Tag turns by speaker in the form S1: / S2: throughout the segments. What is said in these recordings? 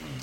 S1: Hum.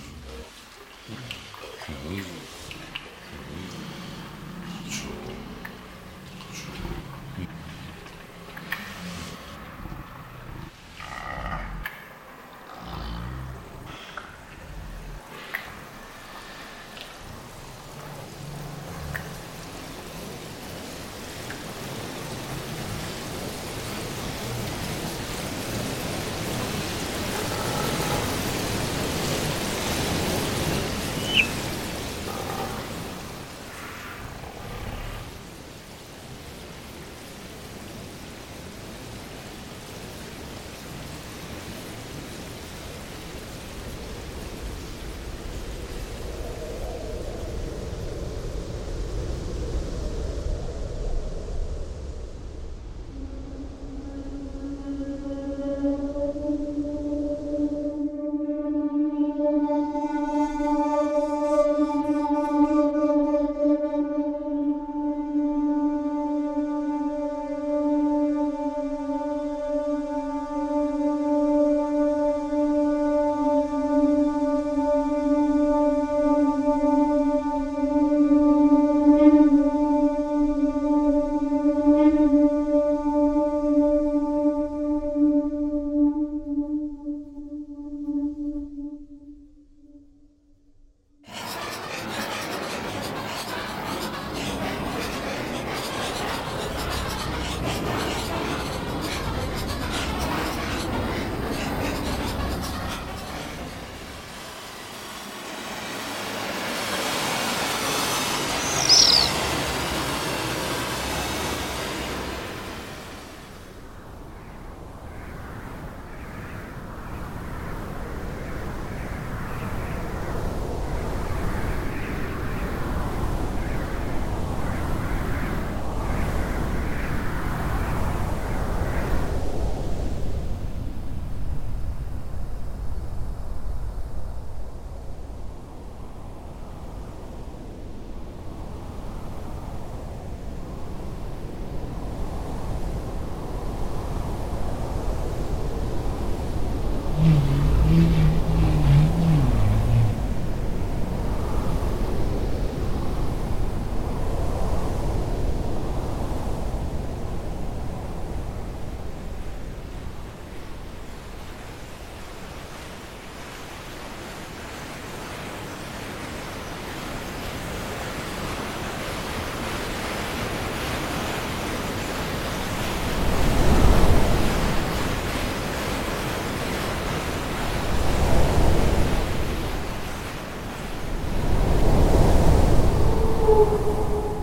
S1: Thank you.